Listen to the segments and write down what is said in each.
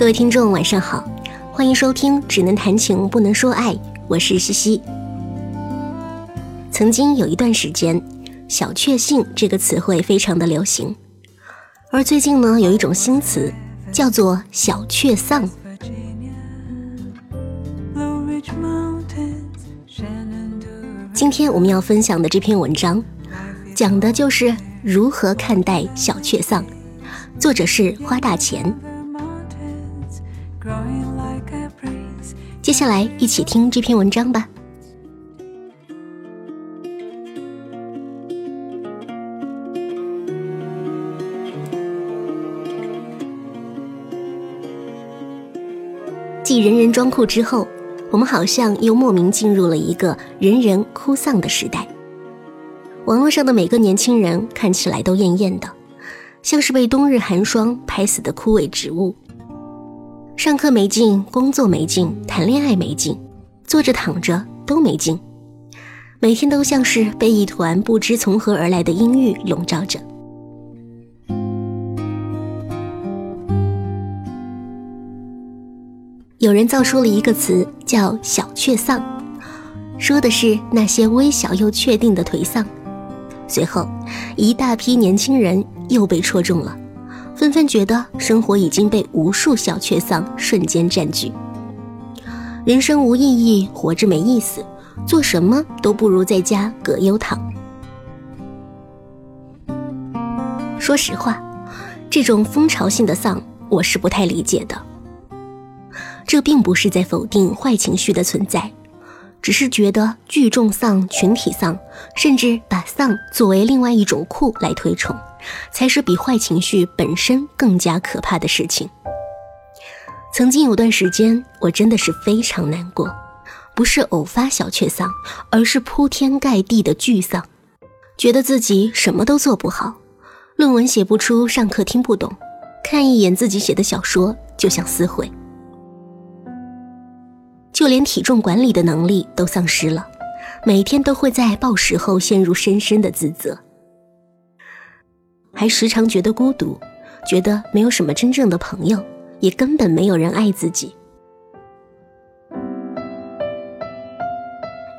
各位听众，晚上好，欢迎收听《只能谈情不能说爱》，我是西西。曾经有一段时间，“小确幸”这个词汇非常的流行，而最近呢，有一种新词叫做“小确丧”。今天我们要分享的这篇文章，讲的就是如何看待小确丧，作者是花大钱。接下来一起听这篇文章吧。继人人装酷之后，我们好像又莫名进入了一个人人哭丧的时代。网络上的每个年轻人看起来都艳艳的，像是被冬日寒霜拍死的枯萎植物。上课没劲，工作没劲，谈恋爱没劲，坐着躺着都没劲，每天都像是被一团不知从何而来的阴郁笼罩着。有人造出了一个词叫“小确丧”，说的是那些微小又确定的颓丧。随后，一大批年轻人又被戳中了。纷纷觉得生活已经被无数小确丧瞬间占据，人生无意义，活着没意思，做什么都不如在家葛优躺。说实话，这种风潮性的丧，我是不太理解的。这并不是在否定坏情绪的存在，只是觉得聚众丧、群体丧，甚至把丧作为另外一种酷来推崇。才是比坏情绪本身更加可怕的事情。曾经有段时间，我真的是非常难过，不是偶发小确丧，而是铺天盖地的巨丧，觉得自己什么都做不好，论文写不出，上课听不懂，看一眼自己写的小说就想撕毁，就连体重管理的能力都丧失了，每天都会在暴食后陷入深深的自责。还时常觉得孤独，觉得没有什么真正的朋友，也根本没有人爱自己。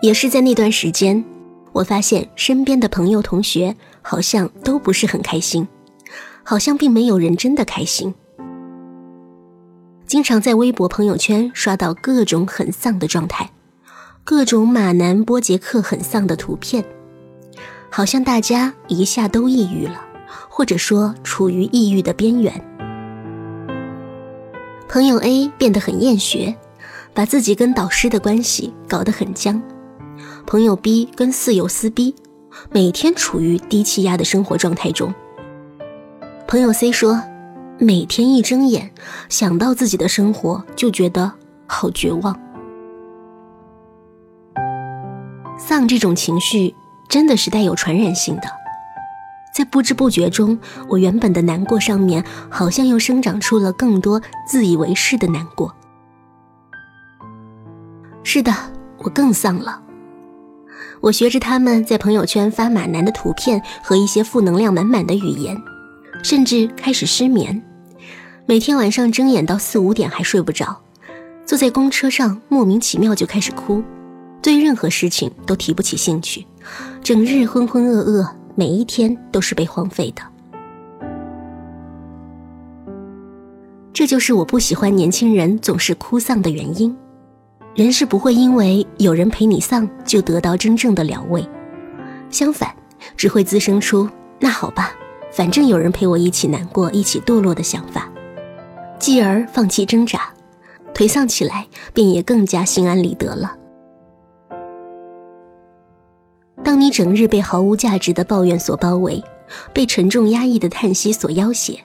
也是在那段时间，我发现身边的朋友、同学好像都不是很开心，好像并没有人真的开心。经常在微博、朋友圈刷到各种很丧的状态，各种马南波杰克很丧的图片，好像大家一下都抑郁了。或者说处于抑郁的边缘。朋友 A 变得很厌学，把自己跟导师的关系搞得很僵。朋友 B 跟室友撕逼，每天处于低气压的生活状态中。朋友 C 说，每天一睁眼想到自己的生活就觉得好绝望。丧这种情绪真的是带有传染性的。在不知不觉中，我原本的难过上面，好像又生长出了更多自以为是的难过。是的，我更丧了。我学着他们在朋友圈发马男的图片和一些负能量满满的语言，甚至开始失眠，每天晚上睁眼到四五点还睡不着，坐在公车上莫名其妙就开始哭，对任何事情都提不起兴趣，整日浑浑噩噩。每一天都是被荒废的，这就是我不喜欢年轻人总是哭丧的原因。人是不会因为有人陪你丧就得到真正的疗慰，相反，只会滋生出“那好吧，反正有人陪我一起难过、一起堕落”的想法，继而放弃挣扎，颓丧起来便也更加心安理得了。当你整日被毫无价值的抱怨所包围，被沉重压抑的叹息所要挟，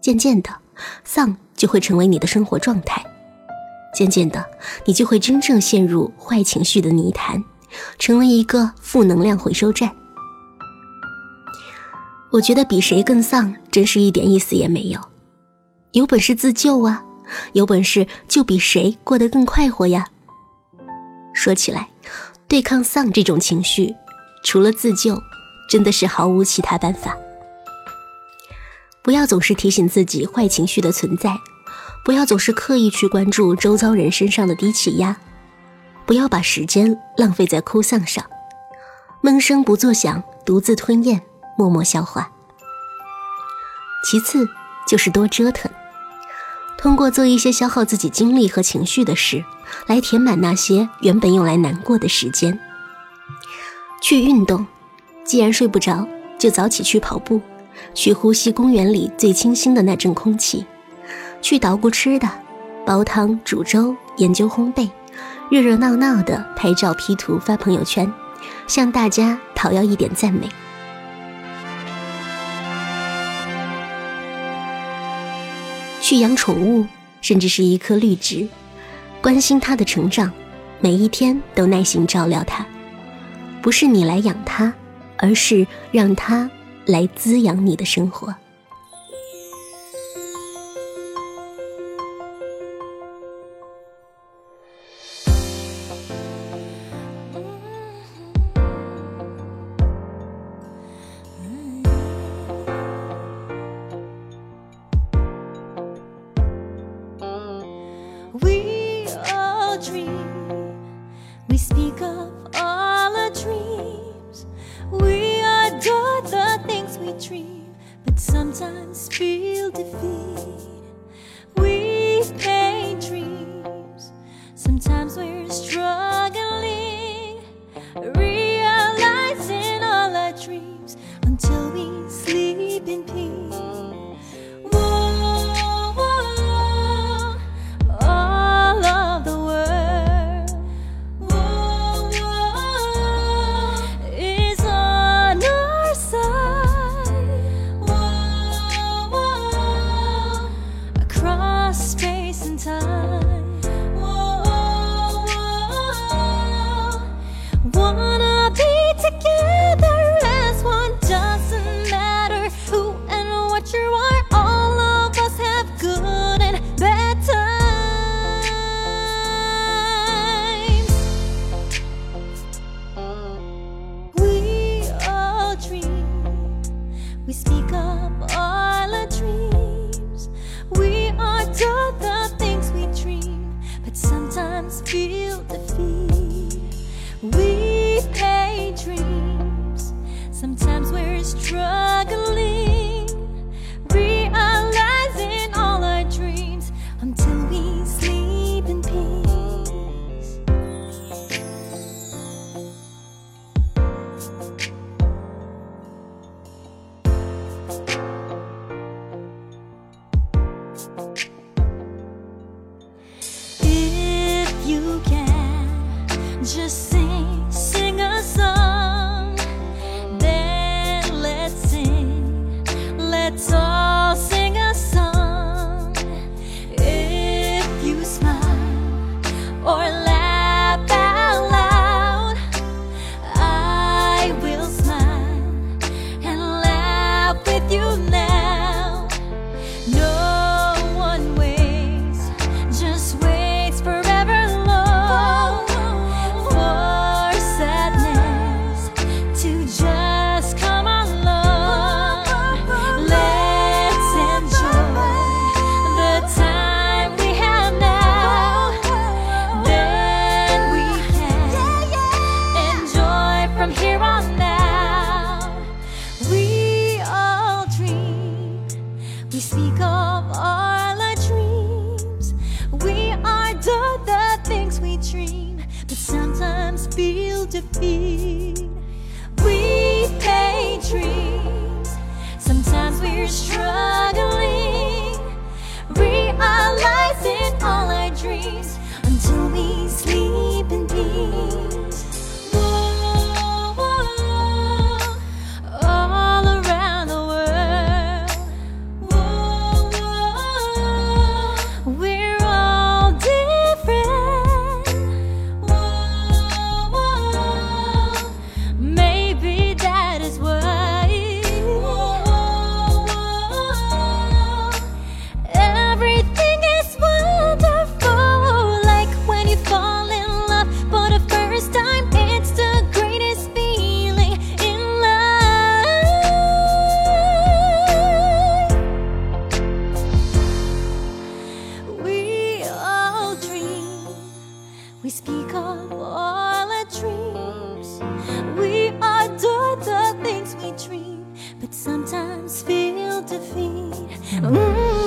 渐渐的，丧就会成为你的生活状态。渐渐的，你就会真正陷入坏情绪的泥潭，成为一个负能量回收站。我觉得比谁更丧，真是一点意思也没有。有本事自救啊！有本事就比谁过得更快活呀！说起来，对抗丧这种情绪。除了自救，真的是毫无其他办法。不要总是提醒自己坏情绪的存在，不要总是刻意去关注周遭人身上的低气压，不要把时间浪费在哭丧上，闷声不作响，独自吞咽，默默消化。其次就是多折腾，通过做一些消耗自己精力和情绪的事，来填满那些原本用来难过的时间。去运动，既然睡不着，就早起去跑步，去呼吸公园里最清新的那阵空气。去捣鼓吃的，煲汤、煮粥、研究烘焙，热热闹闹的拍照 P 图发朋友圈，向大家讨要一点赞美。去养宠物，甚至是一棵绿植，关心它的成长，每一天都耐心照料它。不是你来养它，而是让它来滋养你的生活。We speak sometimes feel defeat. Mm.